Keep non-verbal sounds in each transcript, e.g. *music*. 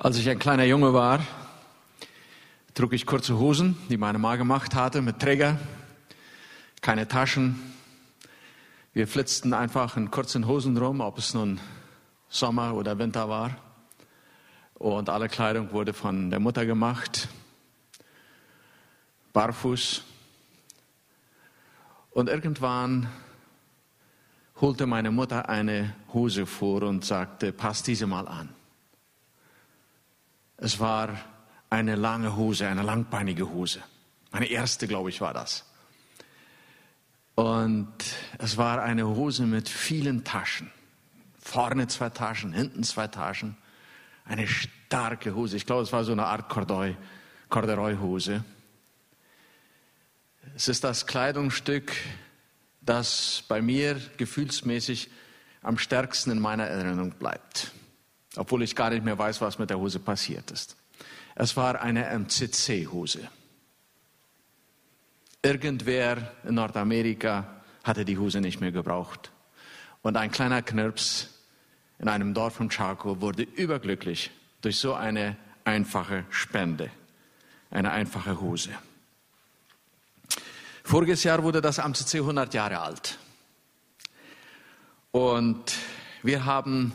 Als ich ein kleiner Junge war, trug ich kurze Hosen, die meine Mama gemacht hatte, mit Träger, keine Taschen. Wir flitzten einfach in kurzen Hosen rum, ob es nun Sommer oder Winter war. Und alle Kleidung wurde von der Mutter gemacht, barfuß. Und irgendwann holte meine Mutter eine Hose vor und sagte, pass diese mal an. Es war eine lange Hose, eine langbeinige Hose. Meine erste, glaube ich, war das. Und es war eine Hose mit vielen Taschen. Vorne zwei Taschen, hinten zwei Taschen. Eine starke Hose. Ich glaube, es war so eine Art Corduroy-Hose. Es ist das Kleidungsstück, das bei mir gefühlsmäßig am stärksten in meiner Erinnerung bleibt obwohl ich gar nicht mehr weiß, was mit der Hose passiert ist. Es war eine MCC-Hose. Irgendwer in Nordamerika hatte die Hose nicht mehr gebraucht. Und ein kleiner Knirps in einem Dorf von Chaco wurde überglücklich durch so eine einfache Spende, eine einfache Hose. Voriges Jahr wurde das MCC 100 Jahre alt. Und wir haben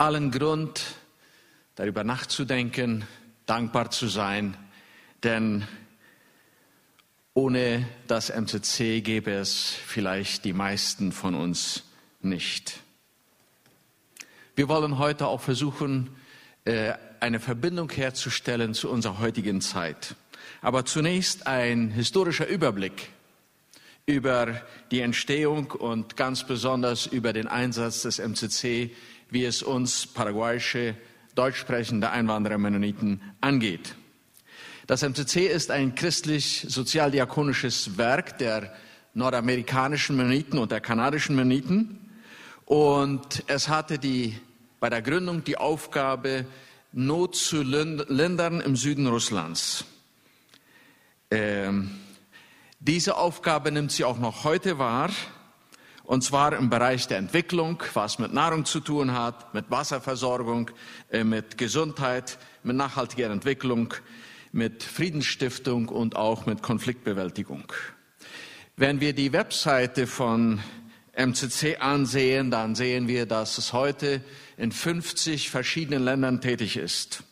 allen Grund, darüber nachzudenken, dankbar zu sein, denn ohne das MCC gäbe es vielleicht die meisten von uns nicht. Wir wollen heute auch versuchen, äh, eine Verbindung herzustellen zu unserer heutigen Zeit. Aber zunächst ein historischer Überblick über die Entstehung und ganz besonders über den Einsatz des MCC wie es uns paraguayische, deutsch sprechende Einwanderer Mennoniten angeht. Das MCC ist ein christlich-sozialdiakonisches Werk der nordamerikanischen Mennoniten und der kanadischen Mennoniten. Und es hatte die, bei der Gründung die Aufgabe, Not zu lindern im Süden Russlands. Ähm, diese Aufgabe nimmt sie auch noch heute wahr. Und zwar im Bereich der Entwicklung, was mit Nahrung zu tun hat, mit Wasserversorgung, äh, mit Gesundheit, mit nachhaltiger Entwicklung, mit Friedensstiftung und auch mit Konfliktbewältigung. Wenn wir die Webseite von MCC ansehen, dann sehen wir, dass es heute in 50 verschiedenen Ländern tätig ist.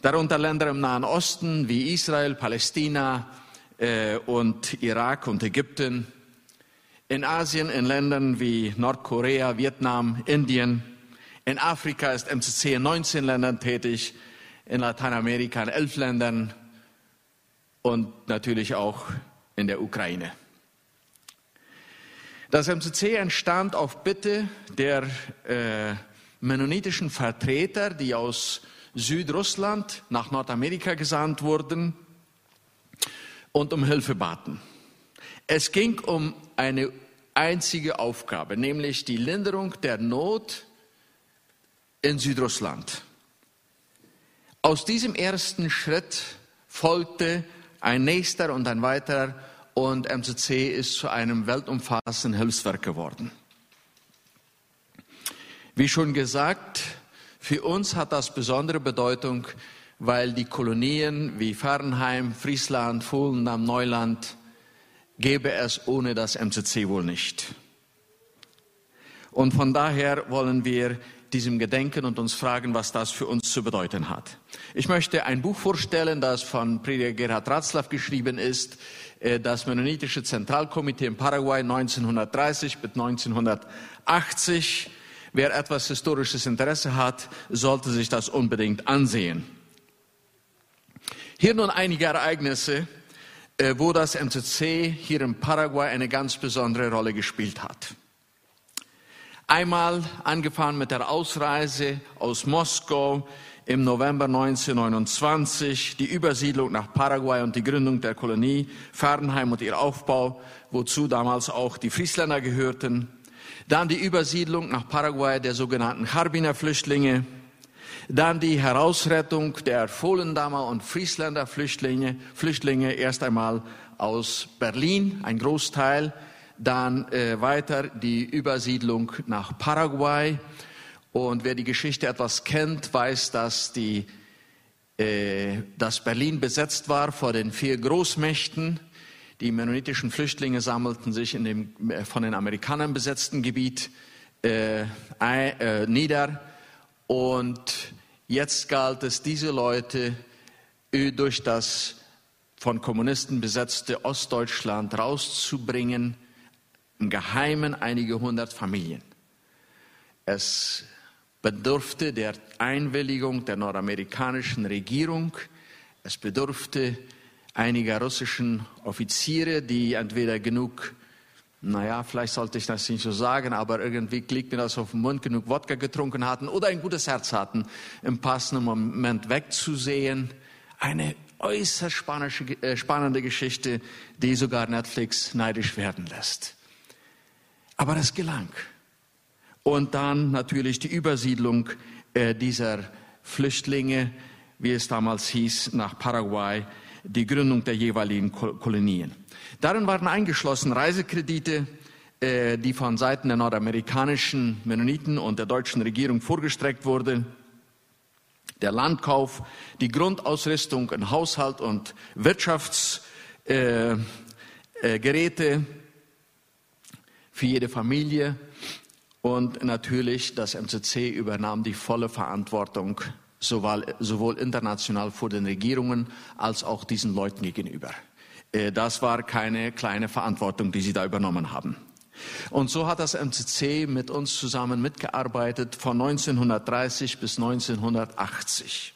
Darunter Länder im Nahen Osten wie Israel, Palästina äh, und Irak und Ägypten, in Asien in Ländern wie Nordkorea, Vietnam, Indien. In Afrika ist MCC in 19 Ländern tätig, in Lateinamerika in 11 Ländern und natürlich auch in der Ukraine. Das MCC entstand auf Bitte der äh, mennonitischen Vertreter, die aus Südrussland nach Nordamerika gesandt wurden und um Hilfe baten. Es ging um eine einzige Aufgabe, nämlich die Linderung der Not in Südrussland. Aus diesem ersten Schritt folgte ein nächster und ein weiterer und MCC ist zu einem weltumfassenden Hilfswerk geworden. Wie schon gesagt, für uns hat das besondere Bedeutung, weil die Kolonien wie Fernheim, Friesland, Fulnam, Neuland gäbe es ohne das MCC wohl nicht. Und von daher wollen wir diesem gedenken und uns fragen, was das für uns zu bedeuten hat. Ich möchte ein Buch vorstellen, das von Prediger Gerhard Ratzlaff geschrieben ist, äh, das Mennonitische Zentralkomitee in Paraguay 1930 bis 1980. Wer etwas historisches Interesse hat, sollte sich das unbedingt ansehen. Hier nun einige Ereignisse, wo das MCC hier in Paraguay eine ganz besondere Rolle gespielt hat. Einmal angefangen mit der Ausreise aus Moskau im November 1929, die Übersiedlung nach Paraguay und die Gründung der Kolonie Fernheim und ihr Aufbau, wozu damals auch die Friesländer gehörten. Dann die Übersiedlung nach Paraguay der sogenannten Harbiner Flüchtlinge, dann die Herausrettung der Vollendamer und Friesländer Flüchtlinge, Flüchtlinge erst einmal aus Berlin, ein Großteil, dann äh, weiter die Übersiedlung nach Paraguay. Und wer die Geschichte etwas kennt, weiß, dass die äh, dass Berlin besetzt war vor den vier Großmächten. Die mennonitischen Flüchtlinge sammelten sich in dem äh, von den Amerikanern besetzten Gebiet äh, äh, nieder. Und jetzt galt es, diese Leute durch das von Kommunisten besetzte Ostdeutschland rauszubringen, im Geheimen einige hundert Familien. Es bedurfte der Einwilligung der nordamerikanischen Regierung. Es bedurfte einiger russischen Offiziere, die entweder genug, naja, vielleicht sollte ich das nicht so sagen, aber irgendwie liegt mir das auf den Mund, genug Wodka getrunken hatten oder ein gutes Herz hatten, im passenden Moment wegzusehen. Eine äußerst äh, spannende Geschichte, die sogar Netflix neidisch werden lässt. Aber es gelang. Und dann natürlich die Übersiedlung äh, dieser Flüchtlinge, wie es damals hieß, nach Paraguay, die Gründung der jeweiligen Kolonien. Darin waren eingeschlossen Reisekredite, äh, die von Seiten der nordamerikanischen Mennoniten und der deutschen Regierung vorgestreckt wurden. Der Landkauf, die Grundausrüstung in Haushalt und Wirtschaftsgeräte äh, für jede Familie, und natürlich, das MCC übernahm die volle Verantwortung sowohl, international vor den Regierungen als auch diesen Leuten gegenüber. Äh, das war keine kleine Verantwortung, die sie da übernommen haben. Und so hat das MCC mit uns zusammen mitgearbeitet von 1930 bis 1980.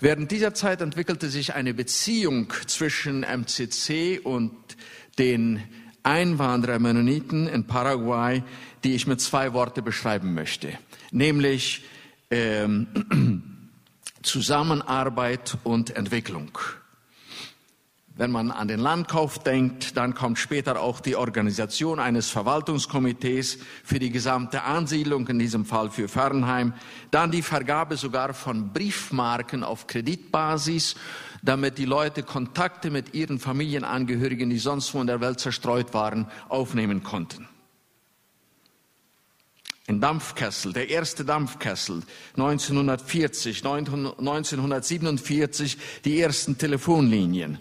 Während dieser Zeit entwickelte sich eine Beziehung zwischen MCC und den Einwanderer-Mennoniten in Paraguay, die ich mit zwei Worten beschreiben möchte, nämlich ähm, *clears throat* Zusammenarbeit und Entwicklung. Wenn man an den Landkauf denkt, dann kommt später auch die Organisation eines Verwaltungskomitees für die gesamte Ansiedlung, in diesem Fall für Fernheim, dann die Vergabe sogar von Briefmarken auf Kreditbasis, damit die Leute Kontakte mit ihren Familienangehörigen, die sonst wo in der Welt zerstreut waren, aufnehmen konnten. Ein Dampfkessel, der erste Dampfkessel, 1940, 1947 die ersten Telefonlinien,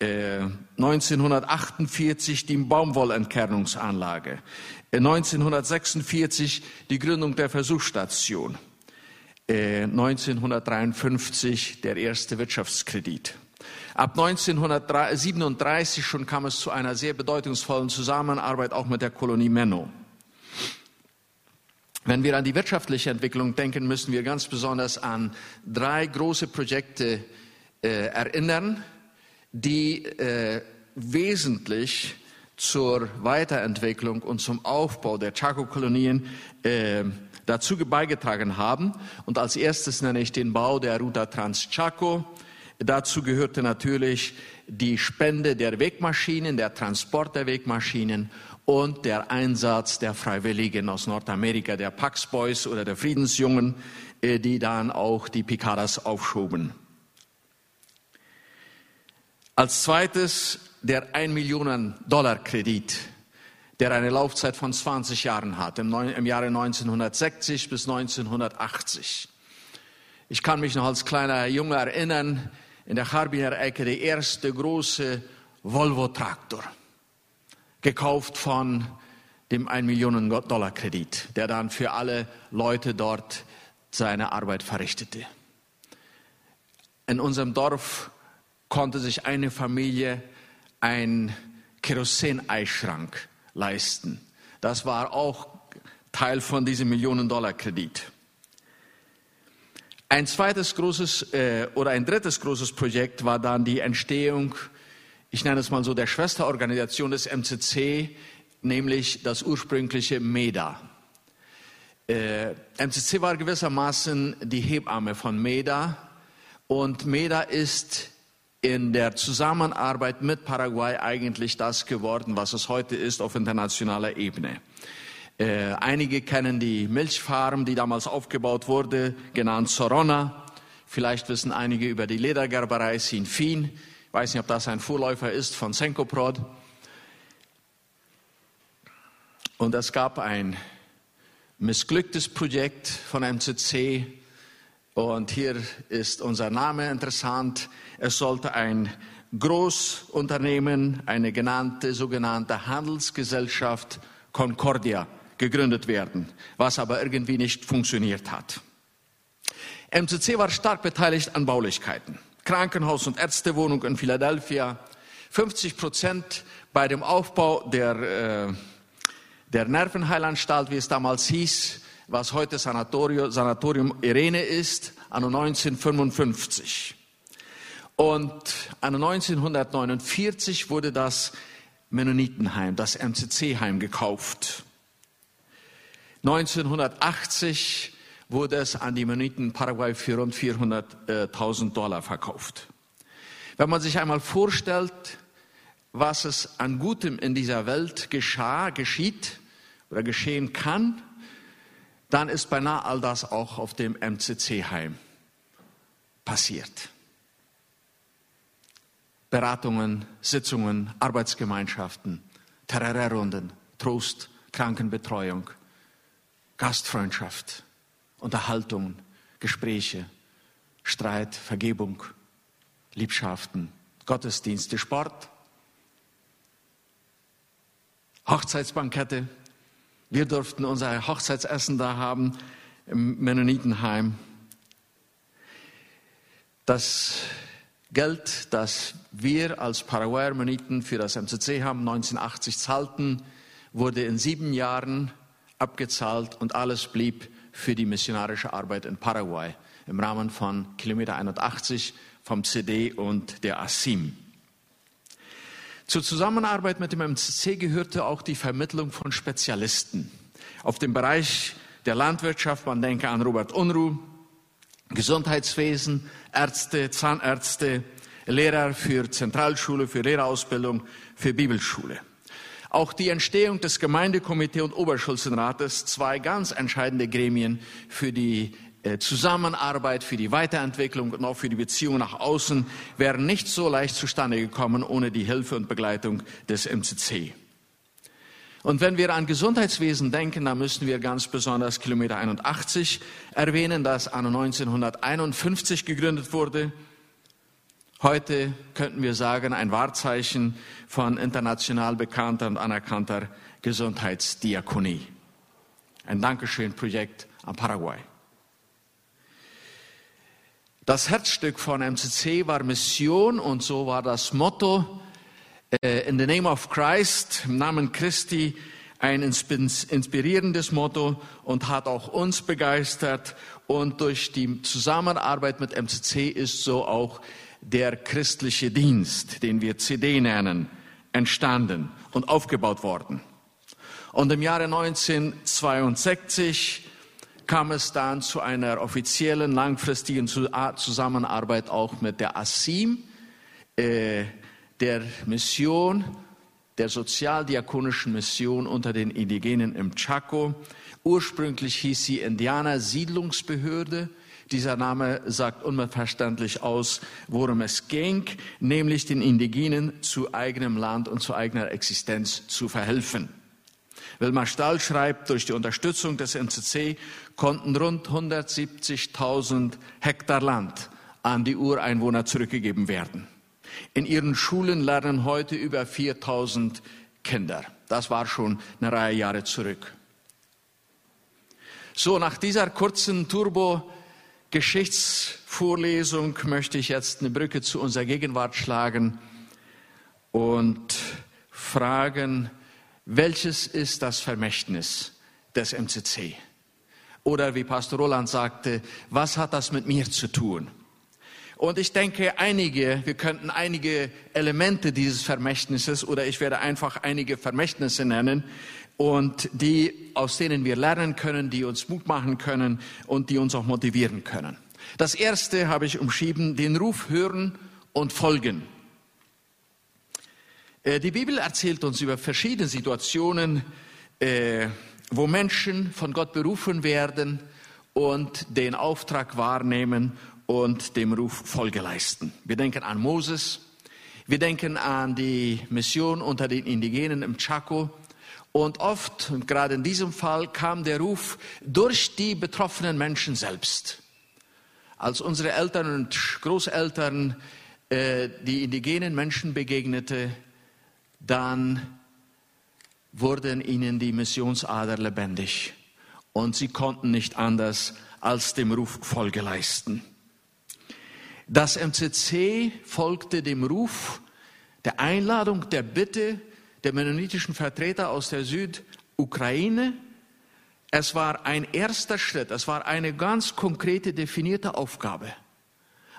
äh, 1948 die Baumwollentkernungsanlage, äh, 1946 die Gründung der Versuchsstation, äh, 1953 der erste Wirtschaftskredit. Ab 1937 schon kam es zu einer sehr bedeutungsvollen Zusammenarbeit auch mit der Kolonie Menno. Wenn wir an die wirtschaftliche Entwicklung denken, müssen wir ganz besonders an drei große Projekte äh, erinnern, die äh, wesentlich zur Weiterentwicklung und zum Aufbau der Chaco-Kolonien äh, dazu beigetragen haben. Und als erstes nenne ich den Bau der Ruta Trans-Chaco. Dazu gehörte natürlich die Spende der Wegmaschinen, der Transport der Wegmaschinen und der Einsatz der Freiwilligen aus Nordamerika, der Pax Boys oder der Friedensjungen, äh, die dann auch die Picadas aufschoben. Als zweites der 1 Millionen Dollar Kredit, der eine Laufzeit von 20 Jahren hat, im, im Jahre 1960 bis 1980. Ich kann mich noch als kleiner Junge erinnern, in der Harbiner Ecke der erste große Volvo Traktor gekauft von dem 1 Millionen Dollar Kredit, der dann für alle Leute dort seine Arbeit verrichtete. In unserem Dorf konnte sich eine Familie ein Keroseneischrank leisten. Das war auch Teil von diesem Millionen Dollar Kredit. Ein zweites großes äh, oder ein drittes großes Projekt war dann die Entstehung ich nenne es mal so, der Schwesterorganisation des MCC, nämlich das ursprüngliche MEDA. Äh, MCC war gewissermaßen die Hebamme von MEDA und MEDA ist in der Zusammenarbeit mit Paraguay eigentlich das geworden, was es heute ist auf internationaler Ebene. Äh, einige kennen die Milchfarm, die damals aufgebaut wurde, genannt Sorona. Vielleicht wissen einige über die Ledergerberei Sinfin ich weiß nicht, ob das ein Vorläufer ist von Senkoprod. Und es gab ein missglücktes Projekt von MCC Und hier ist unser Name interessant. Es sollte ein Großunternehmen, eine genannte, sogenannte Handelsgesellschaft Concordia gegründet werden, was aber irgendwie nicht funktioniert hat. MCC war stark beteiligt an Baulichkeiten. Krankenhaus und Ärztewohnung in Philadelphia, 50 Prozent bei dem Aufbau der, äh, der Nervenheilanstalt, wie es damals hieß, was heute Sanatorium, Sanatorium Irene ist, an 1955. Und an 1949 wurde das Mennonitenheim, das MCC-Heim gekauft. 1980 wurde es an die Mennoniten Paraguay für rund 400.000 Dollar verkauft. Wenn man sich einmal vorstellt, was es an Gutem in dieser Welt geschah, geschieht oder geschehen kann, dann ist beinahe all das auch auf dem MCC-Heim passiert. Beratungen, Sitzungen, Arbeitsgemeinschaften, Terrorrunden, Trost, Krankenbetreuung, Gastfreundschaft, Unterhaltungen, Gespräche, Streit, Vergebung, Liebschaften, Gottesdienste, Sport, Hochzeitsbankette. Wir durften unser Hochzeitsessen da haben im Mennonitenheim. Das Geld, das wir als Paraguayer Mennoniten für das MCC haben, 1980 zahlten, wurde in sieben Jahren abgezahlt und alles blieb für die missionarische Arbeit in Paraguay im Rahmen von Kilometer 81 vom CD und der ASIM. Zur Zusammenarbeit mit dem MCC gehörte auch die Vermittlung von Spezialisten. Auf dem Bereich der Landwirtschaft, man denke an Robert Unruh, Gesundheitswesen, Ärzte, Zahnärzte, Lehrer für Zentralschule, für Lehrerausbildung, für Bibelschule. Auch die Entstehung des Gemeindekomitee und Oberschulzenrates, zwei ganz entscheidende Gremien für die äh, Zusammenarbeit, für die Weiterentwicklung und auch für die Beziehung nach außen, wären nicht so leicht zustande gekommen ohne die Hilfe und Begleitung des MCC. Und wenn wir an Gesundheitswesen denken, dann müssen wir ganz besonders Kilometer 81 erwähnen, das an 1951 gegründet wurde Heute könnten wir sagen, ein Wahrzeichen von international bekannter und anerkannter Gesundheitsdiakonie. Ein Dankeschön-Projekt an Paraguay. Das Herzstück von MCC war Mission und so war das Motto äh, In the name of Christ, im Namen Christi, ein inspirierendes Motto und hat auch uns begeistert. Und durch die Zusammenarbeit mit MCC ist so auch der christliche Dienst, den wir CD nennen, entstanden und aufgebaut worden. Und im Jahre 1962 kam es dann zu einer offiziellen, langfristigen Zusammenarbeit auch mit der ASIM, äh, der Mission, der sozialdiakonischen Mission unter den Indigenen im Chaco. Ursprünglich hieß sie Indianer Siedlungsbehörde. Dieser Name sagt unverständlich aus, worum es ging, nämlich den Indigenen zu eigenem Land und zu eigener Existenz zu verhelfen. Wilmar Stahl schreibt, durch die Unterstützung des NCC konnten rund 170.000 Hektar Land an die Ureinwohner zurückgegeben werden. In ihren Schulen lernen heute über 4.000 Kinder. Das war schon eine Reihe Jahre zurück. So, nach dieser kurzen Turbo Geschichtsvorlesung möchte ich jetzt eine Brücke zu unserer Gegenwart schlagen und fragen, welches ist das Vermächtnis des MCC? Oder wie Pastor Roland sagte, was hat das mit mir zu tun? Und ich denke, einige, wir könnten einige Elemente dieses Vermächtnisses oder ich werde einfach einige Vermächtnisse nennen, und die, aus denen wir lernen können, die uns Mut machen können und die uns auch motivieren können. Das erste habe ich umschrieben, den Ruf hören und folgen. Äh, die Bibel erzählt uns über verschiedene Situationen, äh, wo Menschen von Gott berufen werden und den Auftrag wahrnehmen und dem Ruf Folge leisten. Wir denken an Moses, wir denken an die Mission unter den Indigenen im Chaco, und oft, gerade in diesem Fall, kam der Ruf durch die betroffenen Menschen selbst. als unsere Eltern und Großeltern äh, die indigenen Menschen begegnete, dann wurden ihnen die Missionsader lebendig und sie konnten nicht anders als dem Ruf Folge leisten. Das MCC folgte dem Ruf, der Einladung, der Bitte der mennonitischen Vertreter aus der Südukraine. Es war ein erster Schritt, es war eine ganz konkrete, definierte Aufgabe.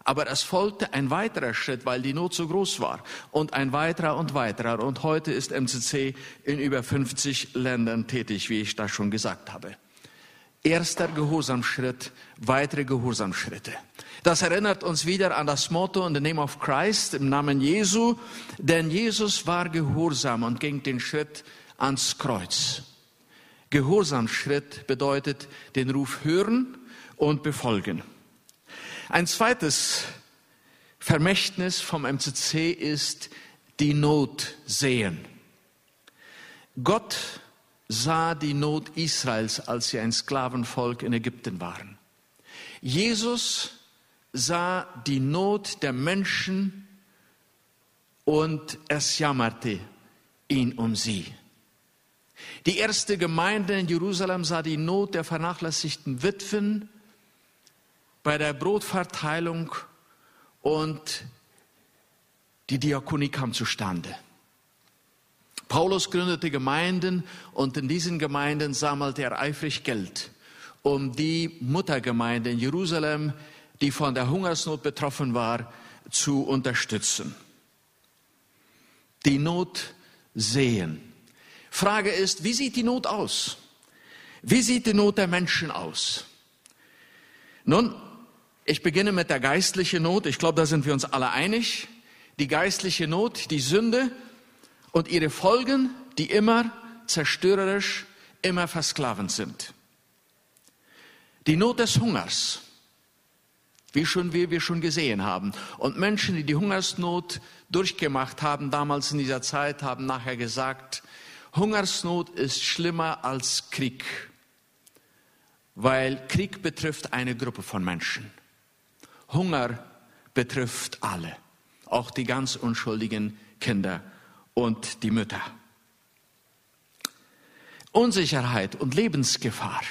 Aber es folgte ein weiterer Schritt, weil die Not so groß war. Und ein weiterer und weiterer. Und heute ist MCC in über 50 Ländern tätig, wie ich das schon gesagt habe. Erster Gehorsamschritt, weitere Gehorsamschritte. Das erinnert uns wieder an das Motto in the name of Christ, im Namen Jesu, denn Jesus war gehorsam und ging den Schritt ans Kreuz. Gehorsamschritt bedeutet den Ruf hören und befolgen. Ein zweites Vermächtnis vom MCC ist die Not sehen. Gott sah die Not Israels, als sie ein Sklavenvolk in Ägypten waren. Jesus sah die Not der Menschen und es jammerte ihn um sie. Die erste Gemeinde in Jerusalem sah die Not der vernachlässigten Witwen bei der Brotverteilung und die Diakonie kam zustande. Paulus gründete Gemeinden und in diesen Gemeinden sammelte er eifrig Geld, um die Muttergemeinde in Jerusalem, die von der Hungersnot betroffen war, zu unterstützen. Die Not sehen. Frage ist, wie sieht die Not aus? Wie sieht die Not der Menschen aus? Nun, ich beginne mit der geistlichen Not. Ich glaube, da sind wir uns alle einig. Die geistliche Not, die Sünde und ihre Folgen, die immer zerstörerisch, immer versklavend sind. Die Not des Hungers, wie schon wir, wir schon gesehen haben. Und Menschen, die die Hungersnot durchgemacht haben, damals in dieser Zeit, haben nachher gesagt, Hungersnot ist schlimmer als Krieg, weil Krieg betrifft eine Gruppe von Menschen. Hunger betrifft alle, auch die ganz unschuldigen Kinder und die Mütter. Unsicherheit und Lebensgefahr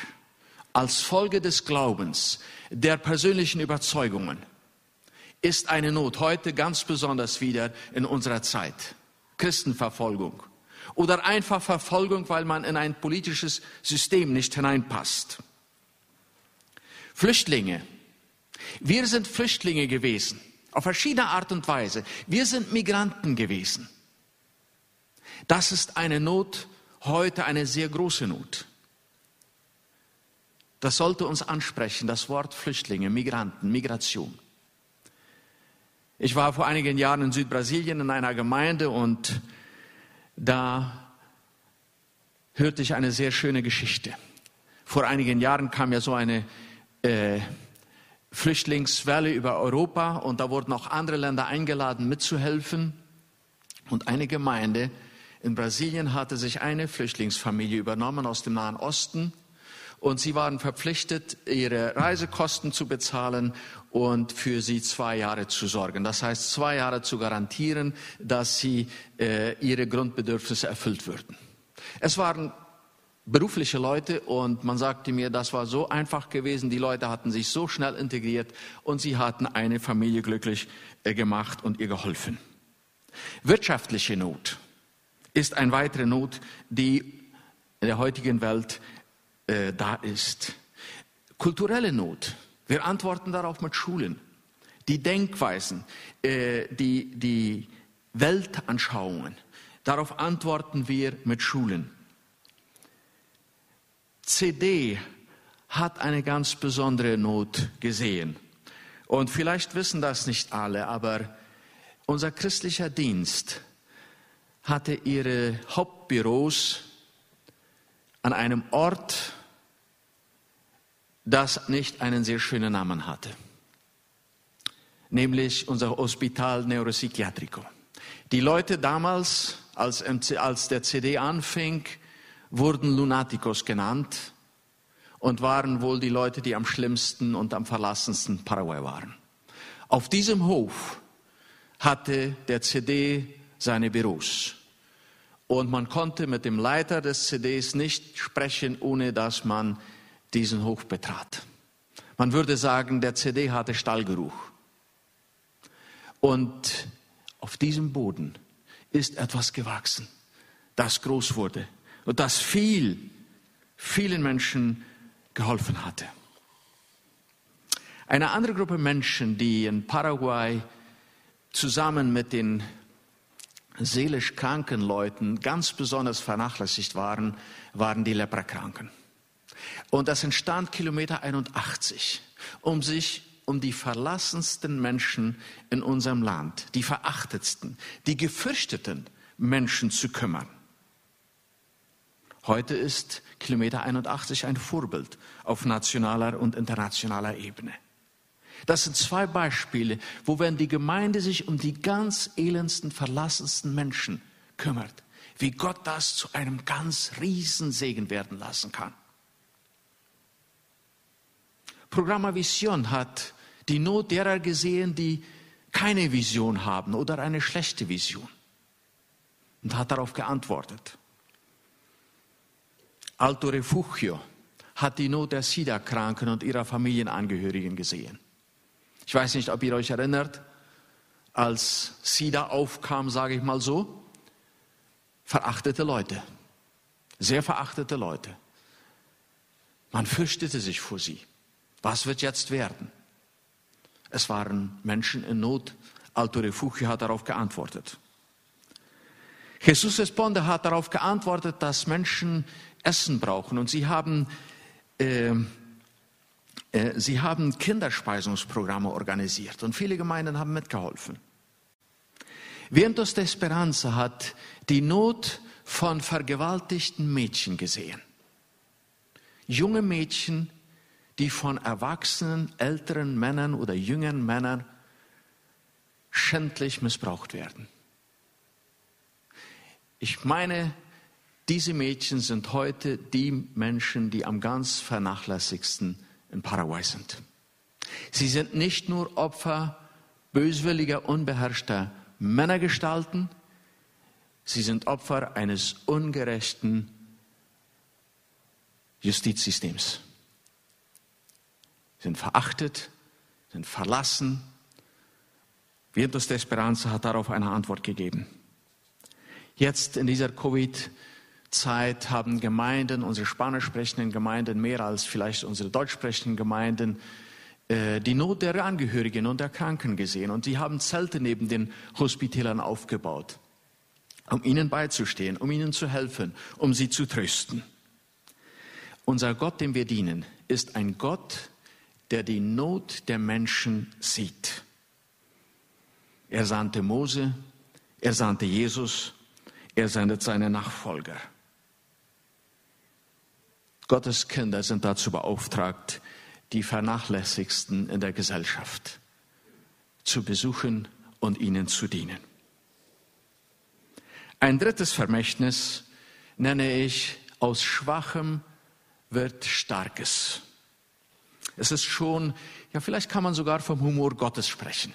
als Folge des Glaubens, der persönlichen Überzeugungen, ist eine Not heute ganz besonders wieder in unserer Zeit. Christenverfolgung oder einfach Verfolgung, weil man in ein politisches System nicht hineinpasst. Flüchtlinge. Wir sind Flüchtlinge gewesen, auf verschiedene Art und Weise. Wir sind Migranten gewesen. Das ist eine Not, heute eine sehr große Not. Das sollte uns ansprechen, das Wort Flüchtlinge, Migranten, Migration. Ich war vor einigen Jahren in Südbrasilien in einer Gemeinde und da hörte ich eine sehr schöne Geschichte. Vor einigen Jahren kam ja so eine äh, Flüchtlingswelle über Europa und da wurden auch andere Länder eingeladen mitzuhelfen. Und eine Gemeinde in Brasilien hatte sich eine Flüchtlingsfamilie übernommen aus dem Nahen Osten und sie waren verpflichtet, ihre Reisekosten zu bezahlen und für sie zwei Jahre zu sorgen. Das heißt, zwei Jahre zu garantieren, dass sie äh, ihre Grundbedürfnisse erfüllt würden. Es waren berufliche Leute und man sagte mir, das war so einfach gewesen. Die Leute hatten sich so schnell integriert und sie hatten eine Familie glücklich äh, gemacht und ihr geholfen. Wirtschaftliche Not ist eine weitere Not, die in der heutigen Welt äh, da ist. Kulturelle Not. Wir antworten darauf mit Schulen. Die Denkweisen, äh, die, die Weltanschauungen. Darauf antworten wir mit Schulen. CD hat eine ganz besondere Not gesehen. Und vielleicht wissen das nicht alle, aber unser christlicher Dienst hatte ihre Hauptbüros an einem Ort, das nicht einen sehr schönen Namen hatte, nämlich unser Hospital Neuropsychiatrico. Die Leute damals, als, als der CD anfing, wurden Lunaticos genannt und waren wohl die Leute, die am schlimmsten und am verlassensten Paraguay waren. Auf diesem Hof hatte der CD seine Büros. Und man konnte mit dem Leiter des CDs nicht sprechen, ohne dass man diesen Hof betrat. Man würde sagen, der CD hatte Stallgeruch. Und auf diesem Boden ist etwas gewachsen, das groß wurde und das viel, vielen Menschen geholfen hatte. Eine andere Gruppe Menschen, die in Paraguay zusammen mit den seelisch kranken Leuten ganz besonders vernachlässigt waren, waren die Leprakranken. Und das entstand Kilometer 81, um sich um die verlassensten Menschen in unserem Land, die verachtetsten, die gefürchteten Menschen zu kümmern. Heute ist Kilometer 81 ein Vorbild auf nationaler und internationaler Ebene. Das sind zwei Beispiele, wo wenn die Gemeinde sich um die ganz elendsten, verlassensten Menschen kümmert, wie Gott das zu einem ganz riesen Segen werden lassen kann. Programma Vision hat die Not derer gesehen, die keine Vision haben oder eine schlechte Vision und hat darauf geantwortet. Alto Refugio hat die Not der SIDA-Kranken und ihrer Familienangehörigen gesehen. Ich weiß nicht, ob ihr euch erinnert, als SIDA aufkam, sage ich mal so, verachtete Leute, sehr verachtete Leute. Man fürchtete sich vor sie. Was wird jetzt werden? Es waren Menschen in Not. Alto Refugio hat darauf geantwortet. Jesus Responde hat darauf geantwortet, dass Menschen Essen brauchen und sie haben äh, sie haben Kinderspeisungsprogramme organisiert und viele Gemeinden haben mitgeholfen. Vientos de Esperanza hat die Not von vergewaltigten Mädchen gesehen. Junge Mädchen, die von erwachsenen, älteren Männern oder jüngeren Männern schändlich missbraucht werden. Ich meine, diese Mädchen sind heute die Menschen, die am ganz vernachlässigsten in Paraguay sind. Sie sind nicht nur Opfer böswilliger, unbeherrschter Männergestalten, sie sind Opfer eines ungerechten Justizsystems. Sie sind verachtet, sind verlassen. Vientos de Esperanza hat darauf eine Antwort gegeben. Jetzt in dieser Covid-19 Zeit haben Gemeinden, unsere spanisch sprechenden Gemeinden, mehr als vielleicht unsere deutsch sprechenden Gemeinden, äh, die Not der Angehörigen und der Kranken gesehen. Und sie haben Zelte neben den Hospitälern aufgebaut, um ihnen beizustehen, um ihnen zu helfen, um sie zu trösten. Unser Gott, dem wir dienen, ist ein Gott, der die Not der Menschen sieht. Er sandte Mose, er sandte Jesus, er sendet seine Nachfolger. Gottes Kinder sind dazu beauftragt, die Vernachlässigsten in der Gesellschaft zu besuchen und ihnen zu dienen. Ein drittes Vermächtnis nenne ich, aus Schwachem wird Starkes. Es ist schon, ja vielleicht kann man sogar vom Humor Gottes sprechen.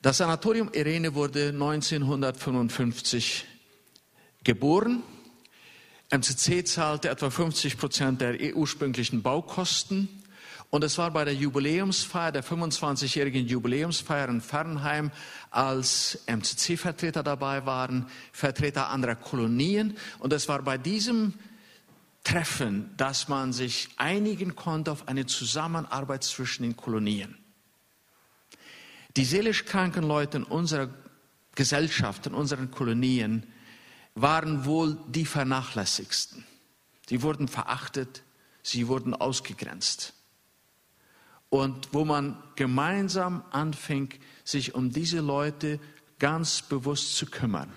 Das Sanatorium Irene wurde 1955 geboren MCC zahlte etwa 50 Prozent der ursprünglichen Baukosten. Und es war bei der Jubiläumsfeier, der 25-jährigen Jubiläumsfeier in Fernheim, als MCC-Vertreter dabei waren, Vertreter anderer Kolonien. Und es war bei diesem Treffen, dass man sich einigen konnte auf eine Zusammenarbeit zwischen den Kolonien. Die seelisch kranken Leute in unserer Gesellschaft, in unseren Kolonien, waren wohl die vernachlässigsten. Sie wurden verachtet, sie wurden ausgegrenzt. Und wo man gemeinsam anfing, sich um diese Leute ganz bewusst zu kümmern,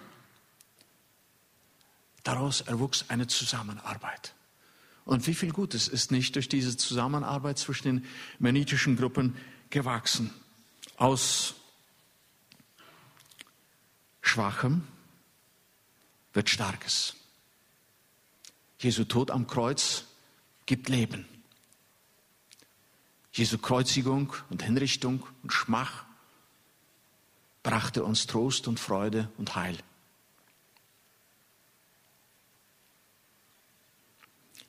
daraus erwuchs eine Zusammenarbeit. Und wie viel Gutes ist nicht durch diese Zusammenarbeit zwischen den mennitischen Gruppen gewachsen? Aus Schwachem wird Starkes. Jesu Tod am Kreuz gibt Leben. Jesu Kreuzigung und Hinrichtung und Schmach brachte uns Trost und Freude und Heil.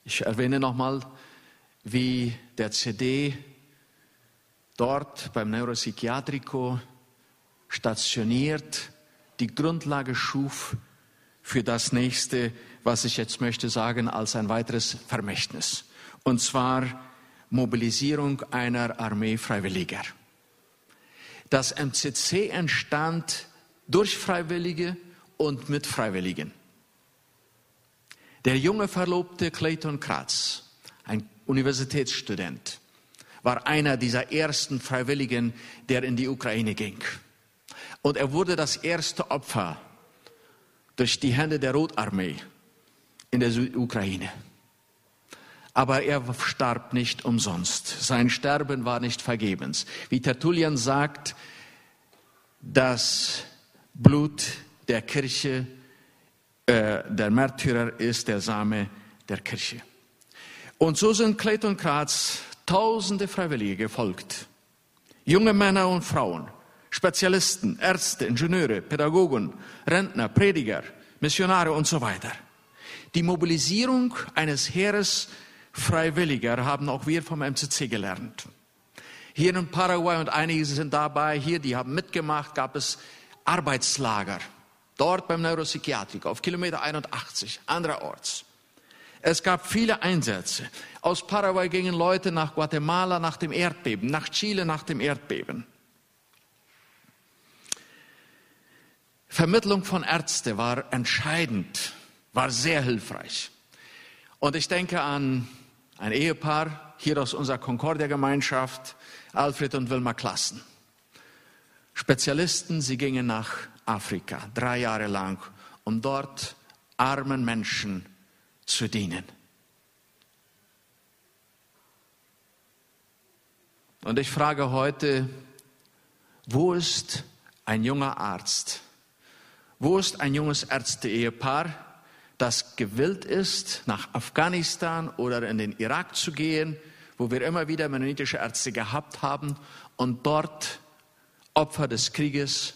Ich erwähne nochmal, wie der CD dort beim Neuropsychiatrico stationiert die Grundlage schuf für das nächste, was ich jetzt möchte sagen, als ein weiteres Vermächtnis. Und zwar Mobilisierung einer Armee Freiwilliger. Das MCC entstand durch Freiwillige und mit Freiwilligen. Der junge Verlobte Clayton Kratz, ein Universitätsstudent, war einer dieser ersten Freiwilligen, der in die Ukraine ging. Und er wurde das erste Opfer durch die Hände der Rotarmee in der Ukraine. Aber er starb nicht umsonst. Sein Sterben war nicht vergebens. Wie Tertullian sagt, das Blut der Kirche, äh, der Märtyrer ist der Same der Kirche. Und so sind Clayton Kratz tausende Freiwillige gefolgt. Junge Männer und Frauen, Spezialisten, Ärzte, Ingenieure, Pädagogen, Rentner, Prediger, Missionare und so weiter. Die Mobilisierung eines Heeres Freiwilliger haben auch wir vom MCC gelernt. Hier in Paraguay und einige sind dabei, hier, die haben mitgemacht, gab es Arbeitslager. Dort beim Neuropsychiatriker auf Kilometer 81, andererorts. Es gab viele Einsätze. Aus Paraguay gingen Leute nach Guatemala nach dem Erdbeben, nach Chile nach dem Erdbeben. Vermittlung von Ärzten war entscheidend, war sehr hilfreich. Und ich denke an ein Ehepaar hier aus unserer Concordia-Gemeinschaft, Alfred und Wilma Klassen. Spezialisten, sie gingen nach Afrika drei Jahre lang, um dort armen Menschen zu dienen. Und ich frage heute, wo ist ein junger Arzt, wo ist ein junges Ärzte-Ehepaar, das gewillt ist, nach Afghanistan oder in den Irak zu gehen, wo wir immer wieder mennonitische Ärzte gehabt haben und dort Opfer des Krieges,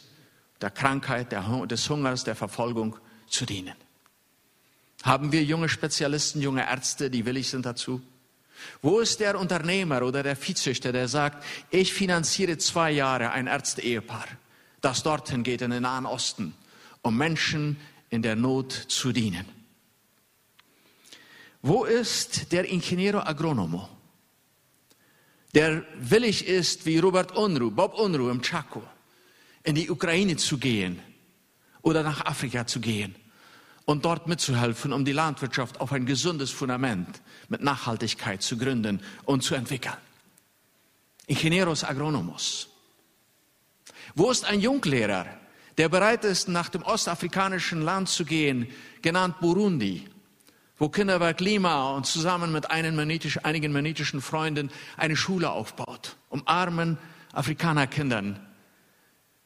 der Krankheit, des Hungers, der Verfolgung zu dienen? Haben wir junge Spezialisten, junge Ärzte, die willig sind dazu? Wo ist der Unternehmer oder der Viehzüchter, der sagt, ich finanziere zwei Jahre ein Ärzte-Ehepaar, das dorthin geht in den Nahen Osten um Menschen in der Not zu dienen. Wo ist der Ingeniero Agronomo, der willig ist, wie Robert Unruh, Bob Unruh im Chaco, in die Ukraine zu gehen oder nach Afrika zu gehen und dort mitzuhelfen, um die Landwirtschaft auf ein gesundes Fundament mit Nachhaltigkeit zu gründen und zu entwickeln? Ingenieros Agronomos. Wo ist ein Junglehrer, der bereit ist, nach dem ostafrikanischen Land zu gehen, genannt Burundi, wo Kinderwerk Lima und zusammen mit mennitisch, einigen mennitischen Freunden eine Schule aufbaut, um armen Afrikanerkindern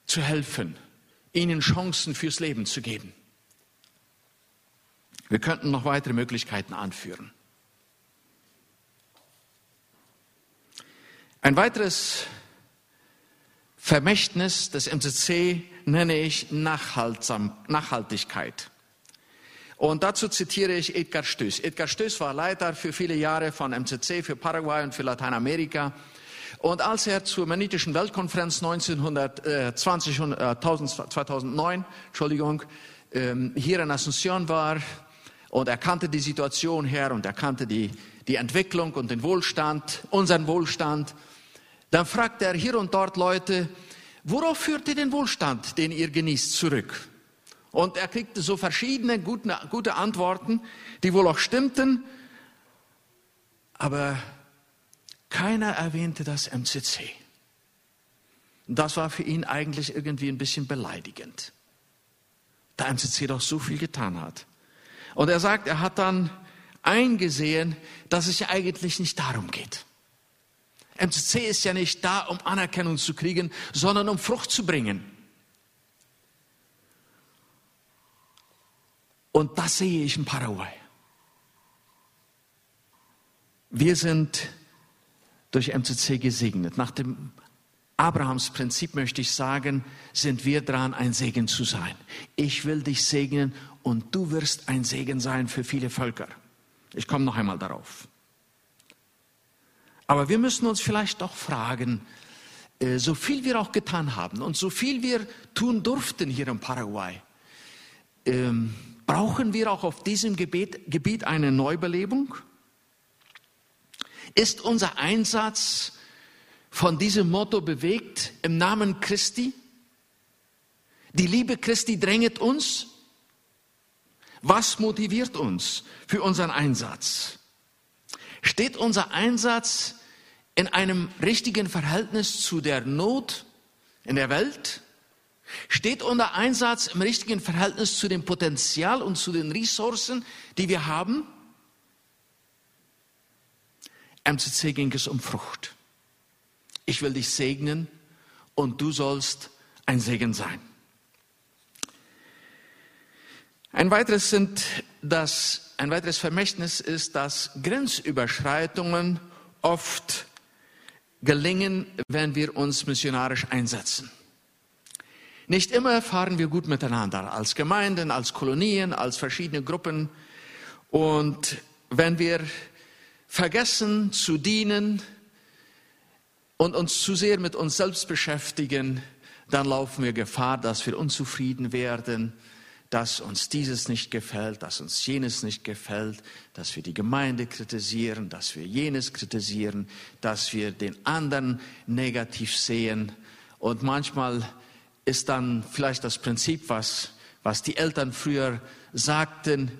zu helfen, ihnen Chancen fürs Leben zu geben. Wir könnten noch weitere Möglichkeiten anführen. Ein weiteres Vermächtnis des MCC nenne ich Nachhaltigkeit. Und dazu zitiere ich Edgar Stöß. Edgar Stöß war Leiter für viele Jahre von MCC für Paraguay und für Lateinamerika. Und als er zur Mennitischen Weltkonferenz 1920, äh, 2009 Entschuldigung, ähm, hier in Asunción war und er kannte die Situation her und er kannte die, die Entwicklung und den Wohlstand, unseren Wohlstand, dann fragt er hier und dort Leute, worauf führt ihr den Wohlstand, den ihr genießt, zurück? Und er kriegte so verschiedene gute, gute Antworten, die wohl auch stimmten, aber keiner erwähnte das MCC. Das war für ihn eigentlich irgendwie ein bisschen beleidigend, da MCC doch so viel getan hat. Und er sagt, er hat dann eingesehen, dass es ja eigentlich nicht darum geht. MCC ist ja nicht da, um Anerkennung zu kriegen, sondern um Frucht zu bringen. Und das sehe ich in Paraguay. Wir sind durch MCC gesegnet. Nach dem Abrahams Prinzip möchte ich sagen, sind wir dran, ein Segen zu sein. Ich will dich segnen und du wirst ein Segen sein für viele Völker. Ich komme noch einmal darauf. Aber wir müssen uns vielleicht doch fragen, äh, so viel wir auch getan haben und so viel wir tun durften hier in Paraguay, ähm, brauchen wir auch auf diesem Gebiet, Gebiet eine Neubelebung? Ist unser Einsatz von diesem Motto bewegt im Namen Christi? Die Liebe Christi dränget uns. Was motiviert uns für unseren Einsatz? Steht unser Einsatz in einem richtigen Verhältnis zu der Not in der Welt? Steht unser Einsatz im richtigen Verhältnis zu dem Potenzial und zu den Ressourcen, die wir haben? MCC ging es um Frucht. Ich will dich segnen und du sollst ein Segen sein. Ein weiteres, sind das, ein weiteres Vermächtnis ist, dass Grenzüberschreitungen oft gelingen, wenn wir uns missionarisch einsetzen. Nicht immer fahren wir gut miteinander, als Gemeinden, als Kolonien, als verschiedene Gruppen. Und wenn wir vergessen zu dienen und uns zu sehr mit uns selbst beschäftigen, dann laufen wir Gefahr, dass wir unzufrieden werden, dass uns dieses nicht gefällt, dass uns jenes nicht gefällt, dass wir die Gemeinde kritisieren, dass wir jenes kritisieren, dass wir den anderen negativ sehen. Und manchmal ist dann vielleicht das Prinzip, was, was die Eltern früher sagten,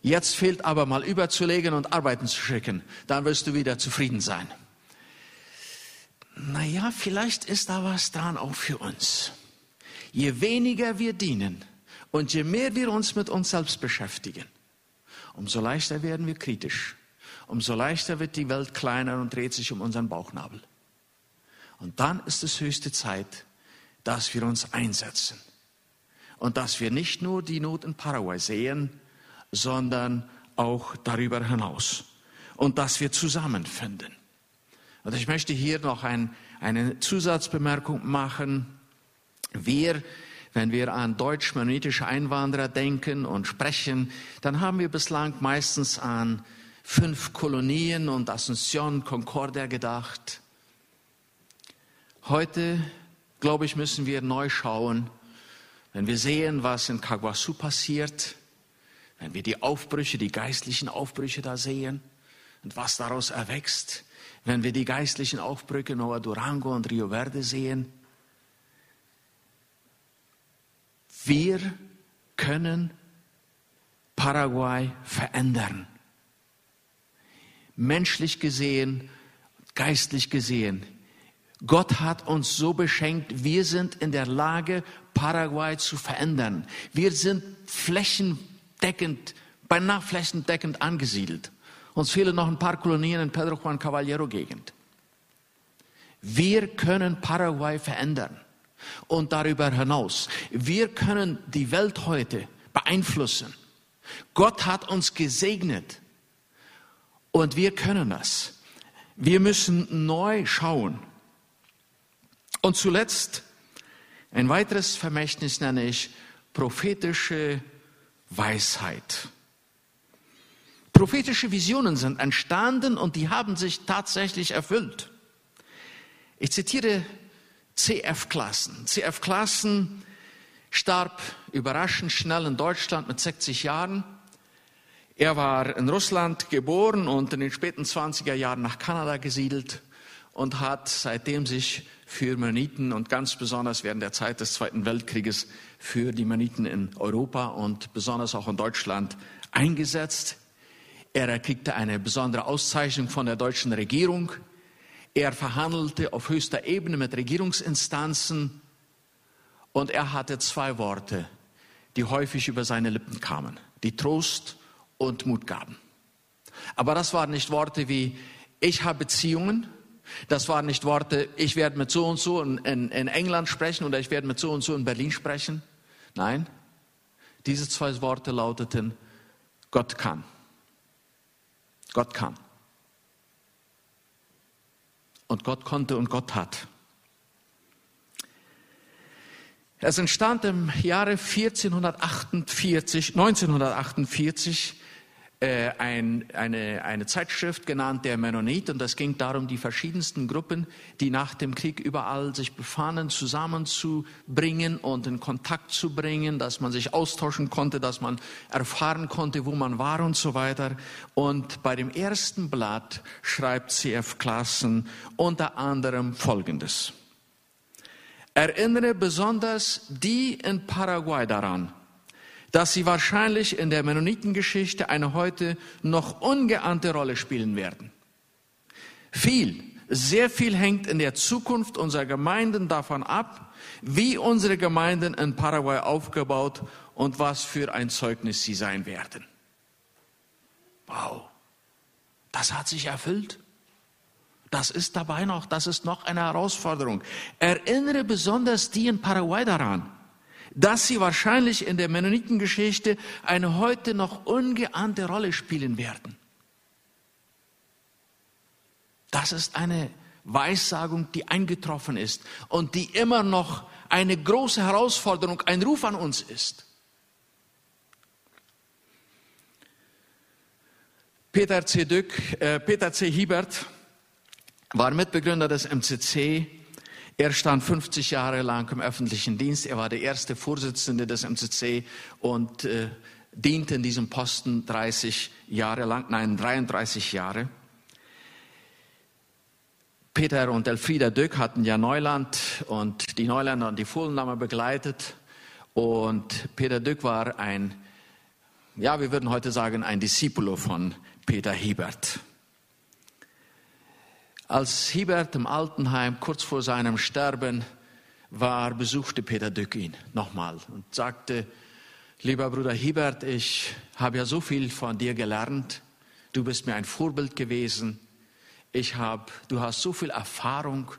Jetzt fehlt aber mal überzulegen und arbeiten zu schicken. Dann wirst du wieder zufrieden sein. Naja, vielleicht ist da was dran auch für uns. Je weniger wir dienen und je mehr wir uns mit uns selbst beschäftigen, umso leichter werden wir kritisch. Umso leichter wird die Welt kleiner und dreht sich um unseren Bauchnabel. Und dann ist es höchste Zeit, dass wir uns einsetzen. Und dass wir nicht nur die Not in Paraguay sehen, sondern auch darüber hinaus. Und dass wir zusammenfinden. Und ich möchte hier noch ein, eine Zusatzbemerkung machen. Wir, wenn wir an deutsch-mennonitische Einwanderer denken und sprechen, dann haben wir bislang meistens an fünf Kolonien und Asunción, Concordia gedacht. Heute, glaube ich, müssen wir neu schauen, wenn wir sehen, was in Caguasu passiert, wenn wir die Aufbrüche, die geistlichen Aufbrüche da sehen und was daraus erwächst, wenn wir die geistlichen Aufbrüche Nova Durango und Rio Verde sehen, wir können Paraguay verändern. Menschlich gesehen, geistlich gesehen. Gott hat uns so beschenkt, wir sind in der Lage, Paraguay zu verändern. Wir sind Flächen flächendeckend, beinahe flächendeckend angesiedelt. Uns fehlen noch ein paar Kolonien in Pedro Juan Caballero Gegend. Wir können Paraguay verändern. Und darüber hinaus, wir können die Welt heute beeinflussen. Gott hat uns gesegnet. Und wir können das. Wir müssen neu schauen. Und zuletzt, ein weiteres Vermächtnis nenne ich prophetische Weisheit. Prophetische Visionen sind entstanden und die haben sich tatsächlich erfüllt. Ich zitiere CF Klassen. CF Klassen starb überraschend schnell in Deutschland mit 60 Jahren. Er war in Russland geboren und in den späten 20er Jahren nach Kanada gesiedelt und hat seitdem sich für Mennoniten und ganz besonders während der Zeit des Zweiten Weltkrieges für die Mennoniten in Europa und besonders auch in Deutschland eingesetzt. Er erkriegte eine besondere Auszeichnung von der deutschen Regierung. Er verhandelte auf höchster Ebene mit Regierungsinstanzen und er hatte zwei Worte, die häufig über seine Lippen kamen, die Trost und Mut gaben. Aber das waren nicht Worte wie, ich habe Beziehungen, das waren nicht Worte, ich werde mit so und so in, in, in, England sprechen oder ich werde mit so und so in Berlin sprechen. Nein, diese zwei Worte lauteten, Gott kann. Gott kann. Und Gott konnte und Gott hat. Es entstand im Jahre 1448, 1948 äh, ein, eine, eine Zeitschrift genannt Der Mennonit und es ging darum, die verschiedensten Gruppen, die nach dem Krieg überall sich befanden, zusammenzubringen und in Kontakt zu bringen, dass man sich austauschen konnte, dass man erfahren konnte, wo man war und so weiter. Und bei dem ersten Blatt schreibt CF Klassen unter anderem Folgendes. Erinnere besonders die in Paraguay daran, dass sie wahrscheinlich in der Mennonitengeschichte eine heute noch ungeahnte Rolle spielen werden. Viel, sehr viel hängt in der Zukunft unserer Gemeinden davon ab, wie unsere Gemeinden in Paraguay aufgebaut und was für ein Zeugnis sie sein werden. Wow, das hat sich erfüllt. Das ist dabei noch, das ist noch eine Herausforderung. Erinnere besonders die in Paraguay daran, dass sie wahrscheinlich in der Mennonitengeschichte eine heute noch ungeahnte Rolle spielen werden. Das ist eine Weissagung, die eingetroffen ist und die immer noch eine große Herausforderung, ein Ruf an uns ist. Peter C. Dück, äh, Peter C. Hiebert war Mitbegründer des MCC er stand 50 Jahre lang im öffentlichen Dienst. Er war der erste Vorsitzende des MCC und äh, diente in diesem Posten 30 Jahre lang, nein, 33 Jahre. Peter und Elfrieda Döck hatten ja Neuland und die Neuländer und die Fohlenlammer begleitet. Und Peter Döck war ein, ja, wir würden heute sagen, ein Discipulo von Peter Hiebert. Als Hiebert im Altenheim kurz vor seinem Sterben war, besuchte Peter Dück ihn nochmal und sagte, lieber Bruder Hiebert, ich habe ja so viel von dir gelernt. Du bist mir ein Vorbild gewesen. Ich habe, du hast so viel Erfahrung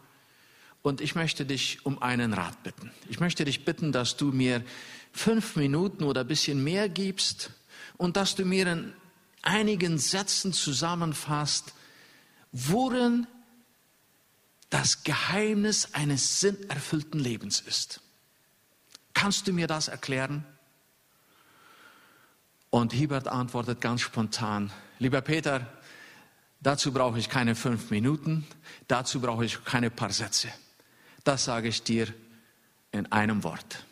und ich möchte dich um einen Rat bitten. Ich möchte dich bitten, dass du mir fünf Minuten oder ein bisschen mehr gibst und dass du mir in einigen Sätzen zusammenfasst, worin das Geheimnis eines sinnerfüllten Lebens ist. Kannst du mir das erklären? Und Hiebert antwortet ganz spontan, lieber Peter, dazu brauche ich keine fünf Minuten, dazu brauche ich keine paar Sätze. Das sage ich dir in einem Wort.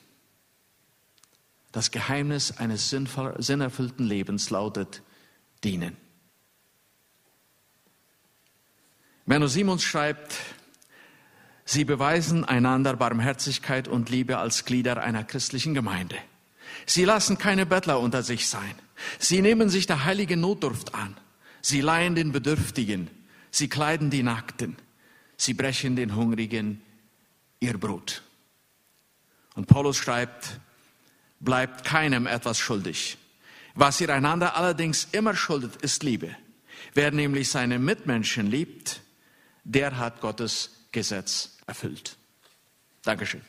Das Geheimnis eines sinnerfüllten Lebens lautet dienen. Menno Simons schreibt, Sie beweisen einander Barmherzigkeit und Liebe als Glieder einer christlichen Gemeinde. Sie lassen keine Bettler unter sich sein. Sie nehmen sich der heiligen Notdurft an. Sie leihen den Bedürftigen. Sie kleiden die Nackten. Sie brechen den Hungrigen ihr Brot. Und Paulus schreibt, bleibt keinem etwas schuldig. Was ihr einander allerdings immer schuldet, ist Liebe. Wer nämlich seine Mitmenschen liebt, der hat Gottes Gesetz erfüllt. Dankeschön.